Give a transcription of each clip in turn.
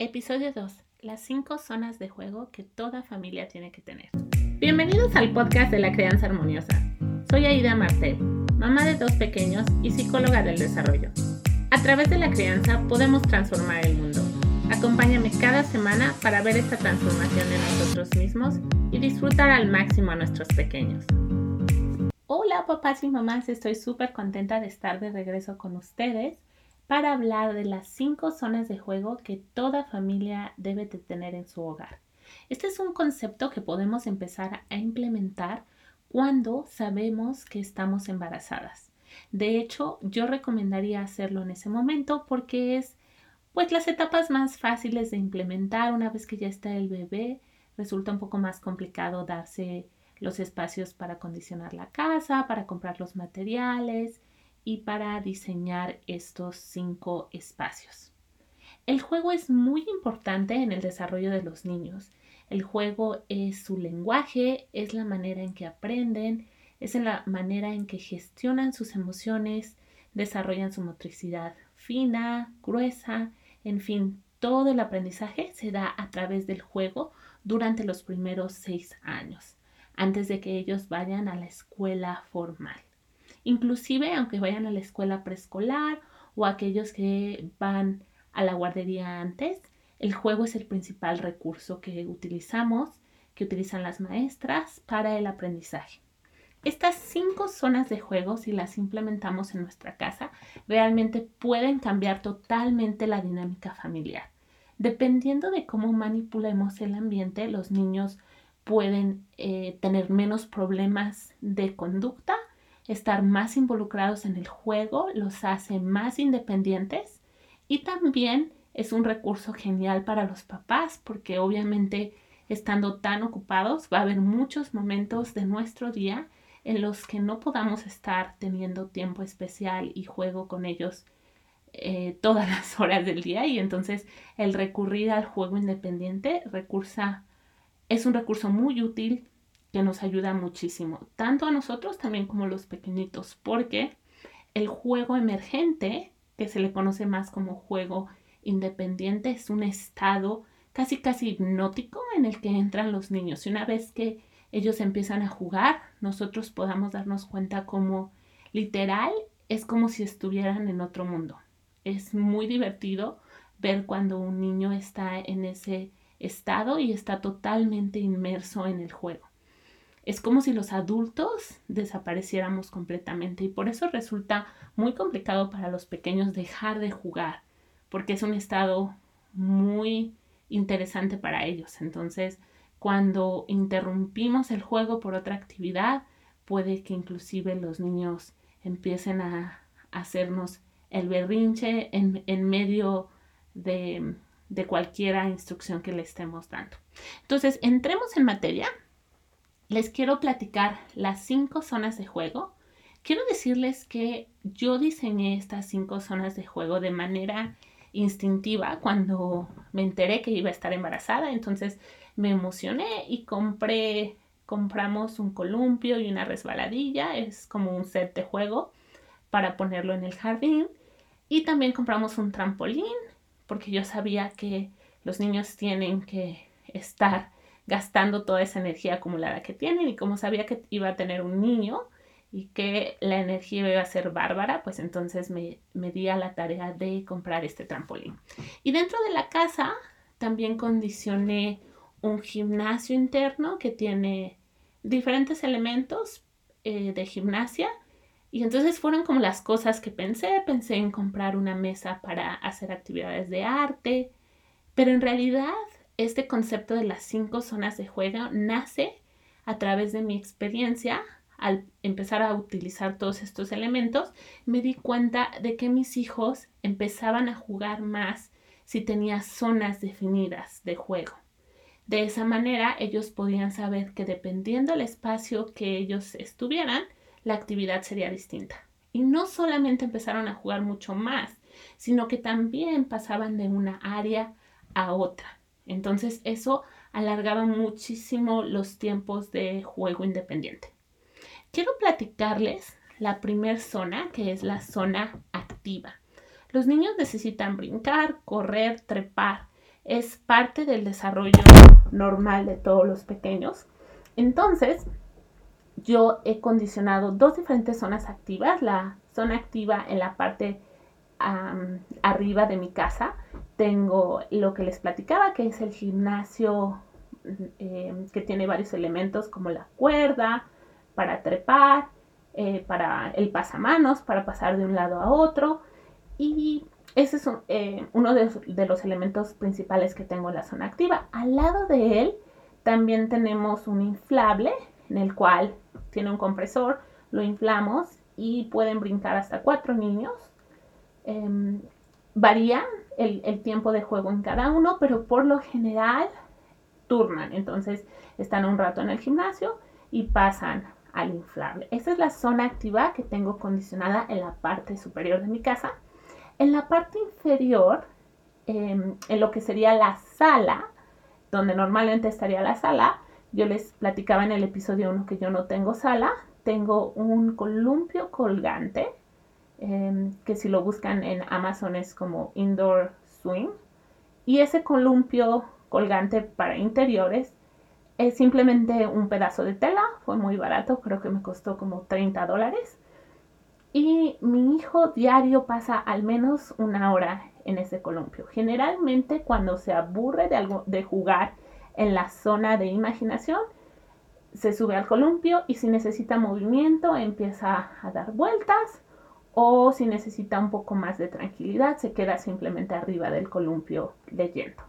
Episodio 2. Las 5 zonas de juego que toda familia tiene que tener. Bienvenidos al podcast de la crianza armoniosa. Soy Aida Martel, mamá de dos pequeños y psicóloga del desarrollo. A través de la crianza podemos transformar el mundo. Acompáñame cada semana para ver esta transformación en nosotros mismos y disfrutar al máximo a nuestros pequeños. Hola papás y mamás, estoy súper contenta de estar de regreso con ustedes para hablar de las cinco zonas de juego que toda familia debe de tener en su hogar. Este es un concepto que podemos empezar a implementar cuando sabemos que estamos embarazadas. De hecho, yo recomendaría hacerlo en ese momento porque es pues las etapas más fáciles de implementar una vez que ya está el bebé. Resulta un poco más complicado darse los espacios para acondicionar la casa, para comprar los materiales, y para diseñar estos cinco espacios. El juego es muy importante en el desarrollo de los niños. El juego es su lenguaje, es la manera en que aprenden, es la manera en que gestionan sus emociones, desarrollan su motricidad fina, gruesa, en fin, todo el aprendizaje se da a través del juego durante los primeros seis años, antes de que ellos vayan a la escuela formal. Inclusive aunque vayan a la escuela preescolar o aquellos que van a la guardería antes, el juego es el principal recurso que utilizamos, que utilizan las maestras para el aprendizaje. Estas cinco zonas de juego, si las implementamos en nuestra casa, realmente pueden cambiar totalmente la dinámica familiar. Dependiendo de cómo manipulemos el ambiente, los niños pueden eh, tener menos problemas de conducta estar más involucrados en el juego los hace más independientes y también es un recurso genial para los papás porque obviamente estando tan ocupados va a haber muchos momentos de nuestro día en los que no podamos estar teniendo tiempo especial y juego con ellos eh, todas las horas del día. Y entonces el recurrir al juego independiente recursa, es un recurso muy útil que nos ayuda muchísimo, tanto a nosotros también como a los pequeñitos, porque el juego emergente, que se le conoce más como juego independiente, es un estado casi casi hipnótico en el que entran los niños. Y una vez que ellos empiezan a jugar, nosotros podamos darnos cuenta como literal es como si estuvieran en otro mundo. Es muy divertido ver cuando un niño está en ese estado y está totalmente inmerso en el juego. Es como si los adultos desapareciéramos completamente y por eso resulta muy complicado para los pequeños dejar de jugar, porque es un estado muy interesante para ellos. Entonces, cuando interrumpimos el juego por otra actividad, puede que inclusive los niños empiecen a hacernos el berrinche en, medio de, de cualquier instrucción que le estemos dando. Entonces, entremos en materia les quiero platicar las cinco zonas de juego. Quiero decirles que yo diseñé estas cinco zonas de juego de manera instintiva cuando me enteré que iba a estar embarazada. Entonces me emocioné y compré, compramos un columpio y una resbaladilla. Es como un set de juego para ponerlo en el jardín. Y también compramos un trampolín porque yo sabía que los niños tienen que estar gastando toda esa energía acumulada que tienen y como sabía que iba a tener un niño y que la energía iba a ser bárbara, pues entonces me, me di a la tarea de comprar este trampolín. Y dentro de la casa también condicioné un gimnasio interno que tiene diferentes elementos eh, de gimnasia. Y entonces fueron como las cosas que pensé. Pensé en comprar una mesa para hacer actividades de arte, pero en realidad este concepto de las cinco zonas de juego nace a través de mi experiencia. Al empezar a utilizar todos estos elementos, me di cuenta de que mis hijos empezaban a jugar más si tenía zonas definidas de juego. De esa manera ellos podían saber que dependiendo del espacio que ellos estuvieran, la actividad sería distinta. Y no solamente empezaron a jugar mucho más, sino que también pasaban de una área a otra. Entonces eso alargaba muchísimo los tiempos de juego independiente. Quiero platicarles la primer zona, que es la zona activa. Los niños necesitan brincar, correr, trepar. es parte del desarrollo normal de todos los pequeños. Entonces, yo he condicionado dos diferentes zonas activas. La zona activa en la parte arriba de mi casa. Tengo lo que les platicaba, que es el gimnasio eh, que tiene varios elementos como la cuerda para trepar, eh, para el pasamanos, para pasar de un lado a otro. Y ese es eh, uno de, de, los elementos principales que tengo en la zona activa. Al lado de él también tenemos un inflable en el cual tiene un compresor, lo inflamos y pueden brincar hasta cuatro niños. Em, varía el, tiempo de juego en cada uno, pero por lo general turnan. Entonces están un rato en el gimnasio y pasan al inflable. Esa es la zona activa que tengo condicionada en la parte superior de mi casa. En la parte inferior, em, en lo que sería la sala, donde normalmente estaría la sala, yo les platicaba en el episodio 1 que yo no tengo sala, tengo un columpio colgante, em, que si lo buscan en Amazon es como indoor swing. Y ese columpio colgante para interiores es simplemente un pedazo de tela, fue muy barato, creo que me costó como 30 dólares. Y mi hijo diario pasa al menos una hora en ese columpio. Generalmente cuando se aburre de, algo, de jugar en la zona de imaginación, se sube al columpio y si necesita movimiento empieza a dar vueltas o si necesita un poco más de tranquilidad se queda simplemente arriba del columpio leyendo.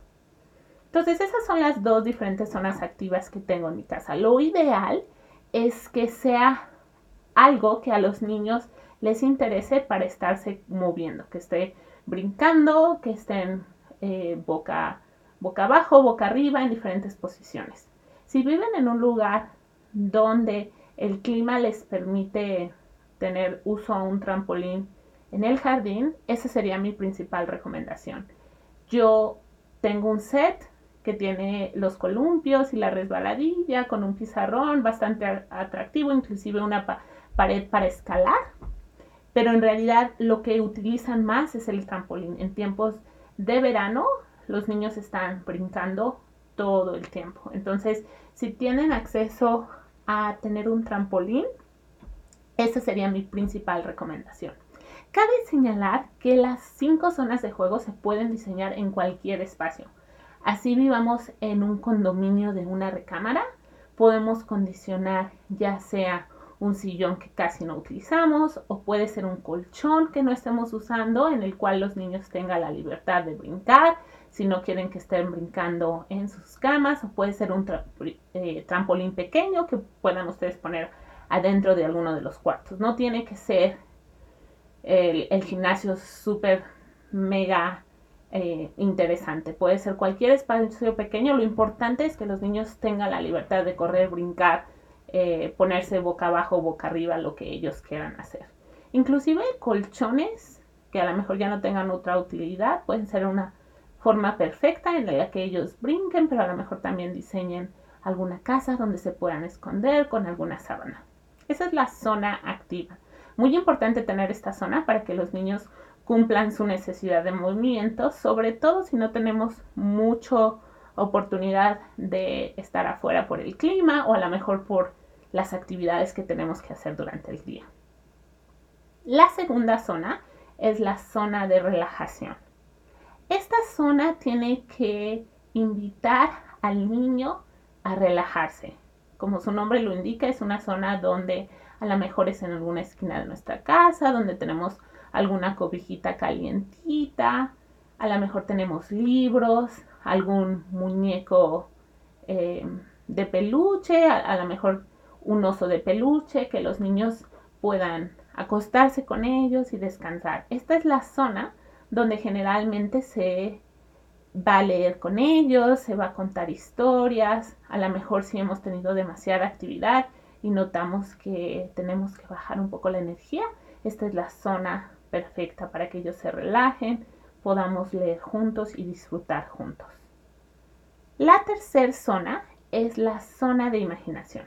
Entonces esas son las dos diferentes zonas activas que tengo en mi casa. Lo ideal es que sea algo que a los niños les interese para estarse moviendo, que esté brincando, que estén eh, boca boca abajo, boca arriba, en diferentes posiciones. Si viven en un lugar donde el clima les permite tener uso a un trampolín en el jardín, esa sería mi principal recomendación. Yo tengo un set que tiene los columpios y la resbaladilla con un pizarrón bastante atractivo, inclusive una pared para escalar, pero en realidad lo que utilizan más es el trampolín. En tiempos de verano los niños están brincando todo el tiempo. Entonces, si tienen acceso a tener un trampolín, esa sería mi principal recomendación. Cabe señalar que las cinco zonas de juego se pueden diseñar en cualquier espacio. Así vivamos en un condominio de una recámara, podemos condicionar ya sea un sillón que casi no utilizamos o puede ser un colchón que no estemos usando en el cual los niños tengan la libertad de brincar si no quieren que estén brincando en sus camas o puede ser un eh, trampolín pequeño que puedan ustedes poner adentro de alguno de los cuartos. No tiene que ser el, gimnasio súper mega eh, interesante. Puede ser cualquier espacio pequeño. Lo importante es que los niños tengan la libertad de correr, brincar, eh, ponerse boca abajo, boca arriba, lo que ellos quieran hacer. Inclusive colchones que a lo mejor ya no tengan otra utilidad, pueden ser una forma perfecta en la que ellos brinquen, pero a lo mejor también diseñen alguna casa donde se puedan esconder con alguna sábana. Esa es la zona activa. Muy importante tener esta zona para que los niños cumplan su necesidad de movimiento, sobre todo si no tenemos mucha oportunidad de estar afuera por el clima o a lo mejor por las actividades que tenemos que hacer durante el día. La segunda zona es la zona de relajación. Esta zona tiene que invitar al niño a relajarse. Como su nombre lo indica, es una zona donde a lo mejor es en alguna esquina de nuestra casa, donde tenemos alguna cobijita calientita, a lo mejor tenemos libros, algún muñeco eh, de peluche, a, lo mejor un oso de peluche, que los niños puedan acostarse con ellos y descansar. Esta es la zona donde generalmente se va a leer con ellos, se va a contar historias, a lo mejor si hemos tenido demasiada actividad y notamos que tenemos que bajar un poco la energía, esta es la zona perfecta para que ellos se relajen, podamos leer juntos y disfrutar juntos. La tercera zona es la zona de imaginación.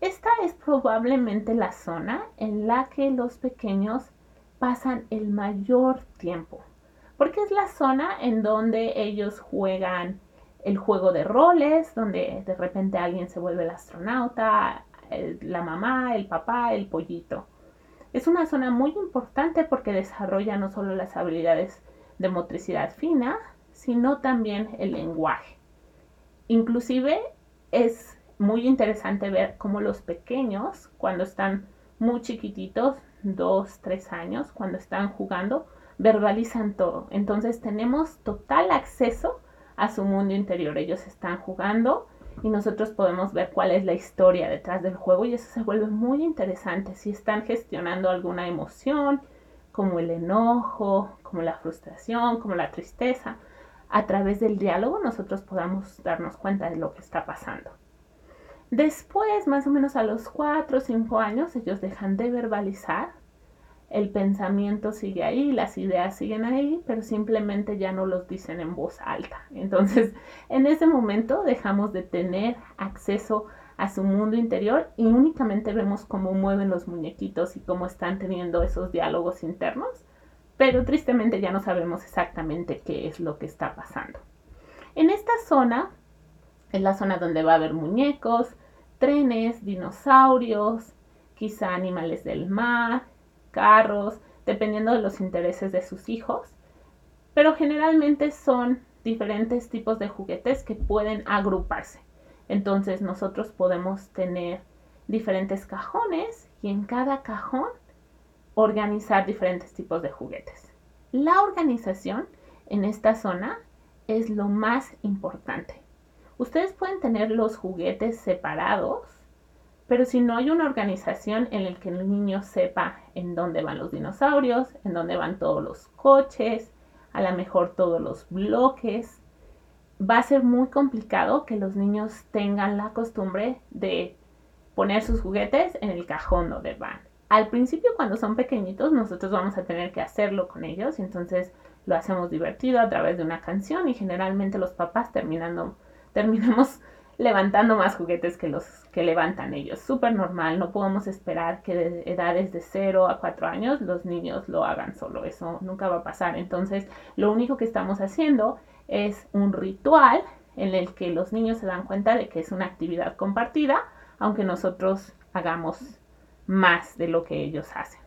Esta es probablemente la zona en la que los pequeños pasan el mayor tiempo. Porque es la zona en donde ellos juegan el juego de roles, donde de repente alguien se vuelve el astronauta, la mamá, el papá, el pollito. Es una zona muy importante porque desarrolla no solo las habilidades de motricidad fina, sino también el lenguaje. Inclusive es muy interesante ver cómo los pequeños, cuando están muy chiquititos, dos, tres años, cuando están jugando, verbalizan todo. Entonces tenemos total acceso a su mundo interior. Ellos están jugando y nosotros podemos ver cuál es la historia detrás del juego y eso se vuelve muy interesante. Si están gestionando alguna emoción, como el enojo, como la frustración, como la tristeza, a través del diálogo nosotros podamos darnos cuenta de lo que está pasando. Después, más o menos a los 4 o 5 años, ellos dejan de verbalizar el pensamiento sigue ahí, las ideas siguen ahí, pero simplemente ya no los dicen en voz alta. Entonces, en ese momento dejamos de tener acceso a su mundo interior y únicamente vemos cómo mueven los muñequitos y cómo están teniendo esos diálogos internos, pero tristemente ya no sabemos exactamente qué es lo que está pasando. En esta zona, es la zona donde va a haber muñecos, trenes, dinosaurios, quizá animales del mar, carros, dependiendo de los intereses de sus hijos. Pero generalmente son diferentes tipos de juguetes que pueden agruparse. Entonces nosotros podemos tener diferentes cajones y en cada cajón organizar diferentes tipos de juguetes. La organización en esta zona es lo más importante. Ustedes pueden tener los juguetes separados pero si no hay una organización en la que el niño sepa en dónde van los dinosaurios, en dónde van todos los coches, a lo mejor todos los bloques, va a ser muy complicado que los niños tengan la costumbre de poner sus juguetes en el cajón donde van. Al principio cuando son pequeñitos nosotros vamos a tener que hacerlo con ellos entonces lo hacemos divertido a través de una canción y generalmente los papás terminando, terminamos levantando más juguetes que los que levantan ellos. Súper normal, no podemos esperar que de edades de 0 a 4 años los niños lo hagan solo, eso nunca va a pasar. Entonces, lo único que estamos haciendo es un ritual en el que los niños se dan cuenta de que es una actividad compartida, aunque nosotros hagamos más de lo que ellos hacen.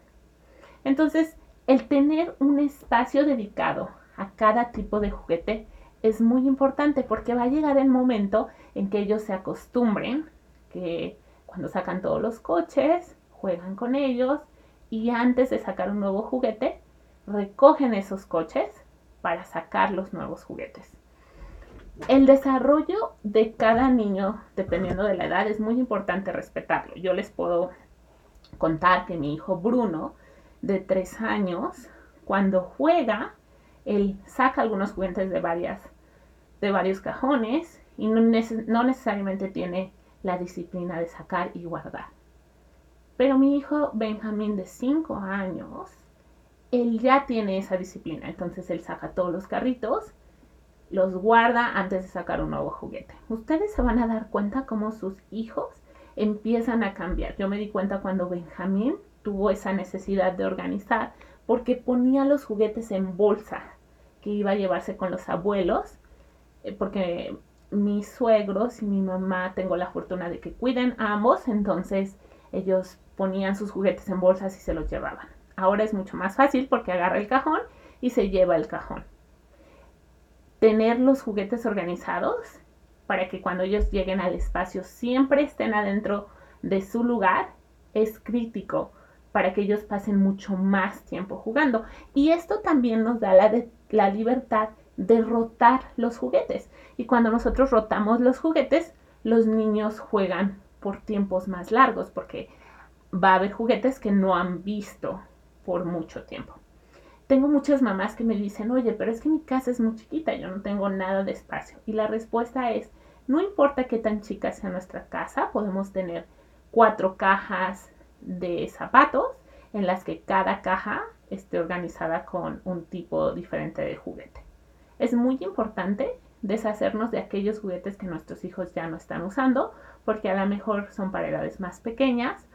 Entonces, el tener un espacio dedicado a cada tipo de juguete es muy importante porque va a llegar el momento en que ellos se acostumbren, que cuando sacan todos los coches, juegan con ellos y antes de sacar un nuevo juguete, recogen esos coches para sacar los nuevos juguetes. El desarrollo de cada niño, dependiendo de la edad, es muy importante respetarlo. Yo les puedo contar que mi hijo Bruno, de tres años, cuando juega, él saca algunos juguetes de varias de varios cajones y no, necesariamente tiene la disciplina de sacar y guardar. Pero mi hijo Benjamín de 5 años, él ya tiene esa disciplina. Entonces él saca todos los carritos, los guarda antes de sacar un nuevo juguete. Ustedes se van a dar cuenta cómo sus hijos empiezan a cambiar. Yo me di cuenta cuando Benjamín tuvo esa necesidad de organizar porque ponía los juguetes en bolsa que iba a llevarse con los abuelos porque mis suegros y mi mamá tengo la fortuna de que cuiden a ambos, entonces ellos ponían sus juguetes en bolsas y se los llevaban. Ahora es mucho más fácil porque agarra el cajón y se lleva el cajón. Tener los juguetes organizados para que cuando ellos lleguen al espacio siempre estén adentro de su lugar es crítico para que ellos pasen mucho más tiempo jugando. Y esto también nos da la, la libertad de rotar los juguetes. Y cuando nosotros rotamos los juguetes, los niños juegan por tiempos más largos porque va a haber juguetes que no han visto por mucho tiempo. Tengo muchas mamás que me dicen, oye, pero es que mi casa es muy chiquita, yo no tengo nada de espacio. Y la respuesta es, no importa qué tan chica sea nuestra casa, podemos tener cuatro cajas de zapatos en las que cada caja esté organizada con un tipo diferente de juguete. Es muy importante deshacernos de aquellos juguetes que nuestros hijos ya no están usando, porque a lo mejor son para edades más pequeñas,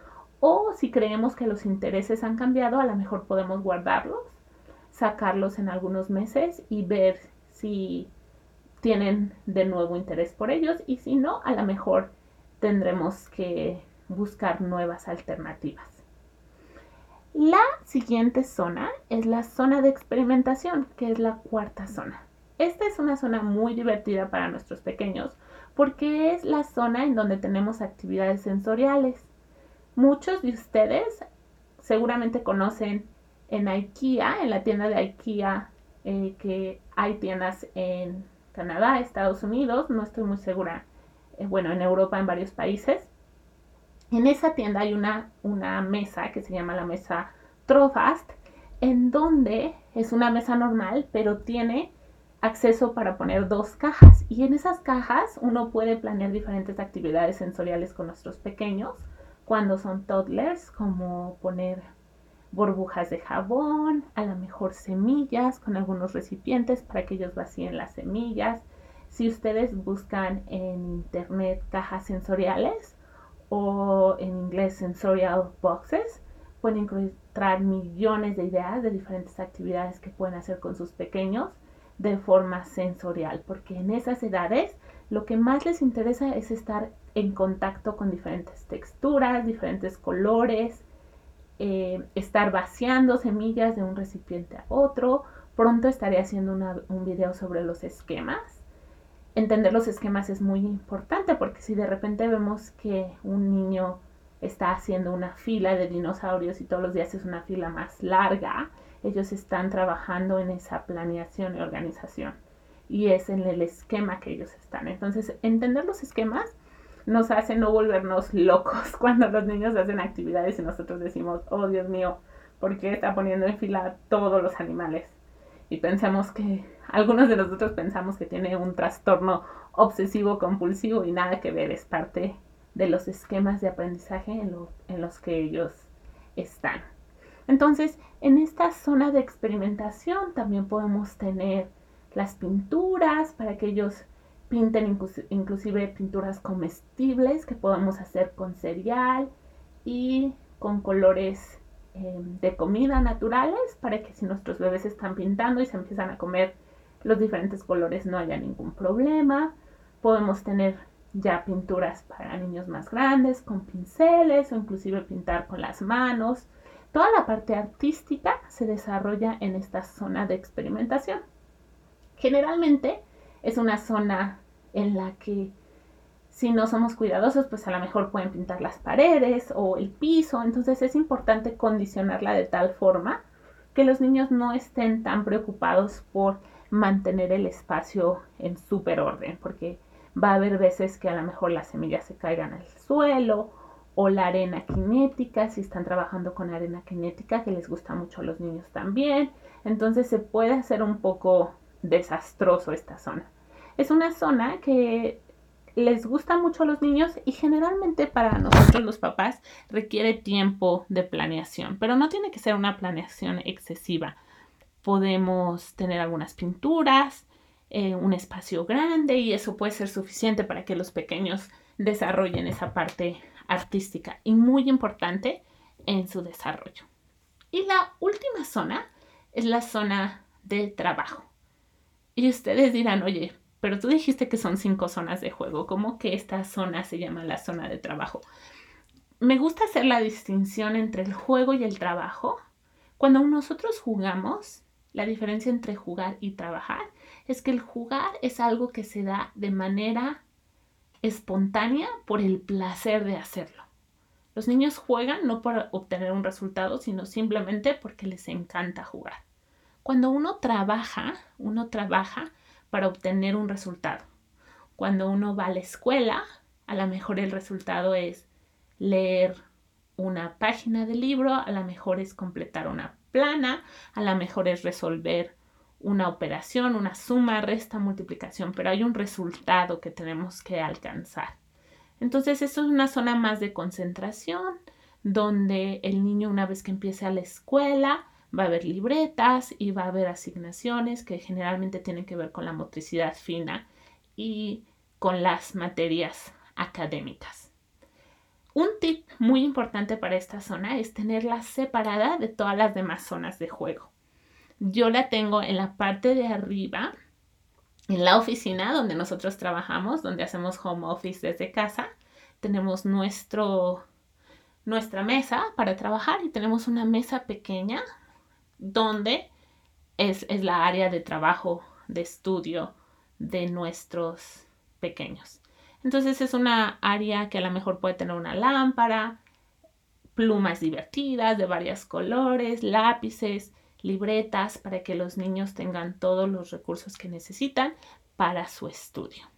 o si creemos que los intereses han cambiado, a lo mejor podemos guardarlos sacarlos en algunos meses y ver si tienen de nuevo interés por ellos y si no, a lo mejor tendremos que buscar nuevas alternativas. La siguiente zona es la zona de experimentación, que es la cuarta zona. Esta es una zona muy divertida para nuestros pequeños porque es la zona en donde tenemos actividades sensoriales. Muchos de ustedes seguramente conocen en IKEA, en la tienda de IKEA, eh, que hay tiendas en Canadá, Estados Unidos, no estoy muy segura, eh, bueno, en Europa, en varios países. En esa tienda hay una, una mesa que se llama la mesa Trofast, en donde es una mesa normal, pero tiene acceso para poner dos cajas. Y en esas cajas uno puede planear diferentes actividades sensoriales con nuestros pequeños cuando son toddlers, como poner burbujas de jabón, a lo mejor semillas con algunos recipientes para que ellos vacíen las semillas. Si ustedes buscan en internet cajas sensoriales o en inglés sensorial boxes, pueden encontrar millones de ideas de diferentes actividades que pueden hacer con sus pequeños de forma sensorial, porque en esas edades lo que más les interesa es estar en contacto con diferentes texturas, diferentes colores, eh, estar vaciando semillas de un recipiente a otro. Pronto estaré haciendo un video sobre los esquemas. Entender los esquemas es muy importante porque si de repente vemos que un niño está haciendo una fila de dinosaurios y todos los días es una fila más larga, ellos están trabajando en esa planeación y organización. Y es en el esquema que ellos están. Entonces, entender los esquemas nos hace no volvernos locos cuando los niños hacen actividades y nosotros decimos, oh Dios mío, ¿por qué está poniendo en fila todos los animales? Y pensamos que, algunos de nosotros pensamos que tiene un trastorno obsesivo compulsivo y nada que ver, es parte de los esquemas de aprendizaje en, en los que ellos están. Entonces, en esta zona de experimentación también podemos tener las pinturas para que ellos pinten inclusive pinturas comestibles que podemos hacer con cereal y con colores em, de comida naturales para que si nuestros bebés están pintando y se empiezan a comer los diferentes colores no haya ningún problema. Podemos tener ya pinturas para niños más grandes con pinceles o inclusive pintar con las manos. Toda la parte artística se desarrolla en esta zona de experimentación. Generalmente es una zona en la que si no somos cuidadosos, pues a lo mejor pueden pintar las paredes o el piso. Entonces es importante condicionarla de tal forma que los niños no estén tan preocupados por mantener el espacio en súper orden, porque va a haber veces que a lo mejor las semillas se caigan al suelo o la arena cinética, si están trabajando con arena cinética, que les gusta mucho a los niños también. Entonces se puede hacer un poco desastroso esta zona. Es una zona que les gusta mucho a los niños y generalmente para nosotros los papás requiere tiempo de planeación, pero no tiene que ser una planeación excesiva. Podemos tener algunas pinturas, eh, un espacio grande y eso puede ser suficiente para que los pequeños desarrollen esa parte artística y muy importante en su desarrollo. Y la última zona es la zona de trabajo. Y ustedes dirán, oye, pero tú dijiste que son cinco zonas de juego, ¿cómo que esta zona se llama la zona de trabajo? Me gusta hacer la distinción entre el juego y el trabajo. Cuando nosotros jugamos, la diferencia entre jugar y trabajar es que el jugar es algo que se da de manera espontánea por el placer de hacerlo. Los niños juegan no para obtener un resultado, sino simplemente porque les encanta jugar. Cuando uno trabaja, uno trabaja para obtener un resultado. Cuando uno va a la escuela, a lo mejor el resultado es leer una página del libro, a lo mejor es completar una plana, a lo mejor es resolver una operación, una suma, resta, multiplicación, pero hay un resultado que tenemos que alcanzar. Entonces, eso es una zona más de concentración, donde el niño una vez que empiece a la escuela va a haber libretas y va a haber asignaciones que generalmente tienen que ver con la motricidad fina y con las materias académicas. Un tip muy importante para esta zona es tenerla separada de todas las demás zonas de juego. Yo la tengo en la parte de arriba, en la oficina donde nosotros trabajamos, donde hacemos home office desde casa. Tenemos nuestro, nuestra mesa para trabajar y tenemos una mesa pequeña donde es, es la área de trabajo, de estudio de nuestros pequeños. Entonces es una área que a lo mejor puede tener una lámpara, plumas divertidas de varios colores, lápices, libretas para que los niños tengan todos los recursos que necesitan para su estudio.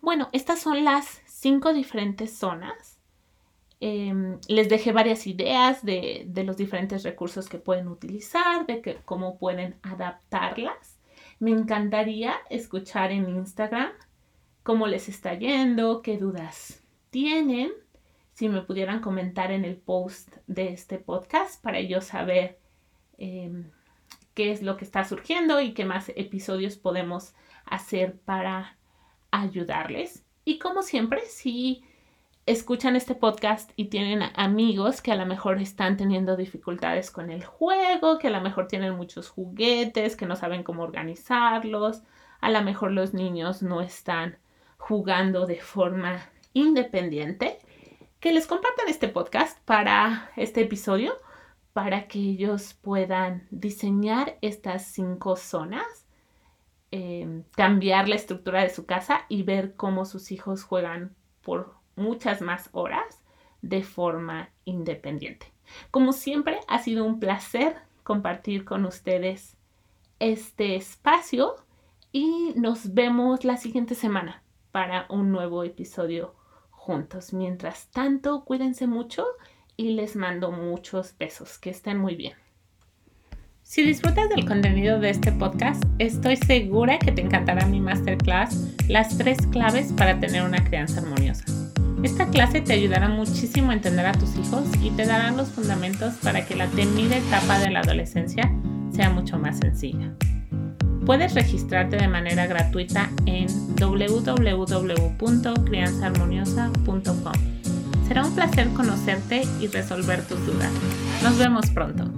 Bueno, estas son las cinco diferentes zonas. Em, les dejé varias ideas de, los diferentes recursos que pueden utilizar, de cómo pueden adaptarlas. Me encantaría escuchar en Instagram cómo les está yendo, qué dudas tienen. Si me pudieran comentar en el post de este podcast para yo saber Em, qué es lo que está surgiendo y qué más episodios podemos hacer para ayudarles. Y como siempre, si escuchan este podcast y tienen amigos que a lo mejor están teniendo dificultades con el juego, que a lo mejor tienen muchos juguetes, que no saben cómo organizarlos, a lo mejor los niños no están jugando de forma independiente, que les compartan este podcast para este episodio para que ellos puedan diseñar estas cinco zonas, em, cambiar la estructura de su casa y ver cómo sus hijos juegan por muchas más horas de forma independiente. Como siempre, ha sido un placer compartir con ustedes este espacio y nos vemos la siguiente semana para un nuevo episodio juntos. Mientras tanto, cuídense mucho y les mando muchos besos. Que estén muy bien. Si disfrutas del contenido de este podcast, estoy segura que te encantará mi masterclass Las tres claves para tener una crianza armoniosa. Esta clase te ayudará muchísimo a entender a tus hijos y te dará los fundamentos para que la temida etapa de la adolescencia sea mucho más sencilla. Puedes registrarte de manera gratuita en www.crianzaarmoniosa.com. Será un placer conocerte y resolver tus dudas. Nos vemos pronto.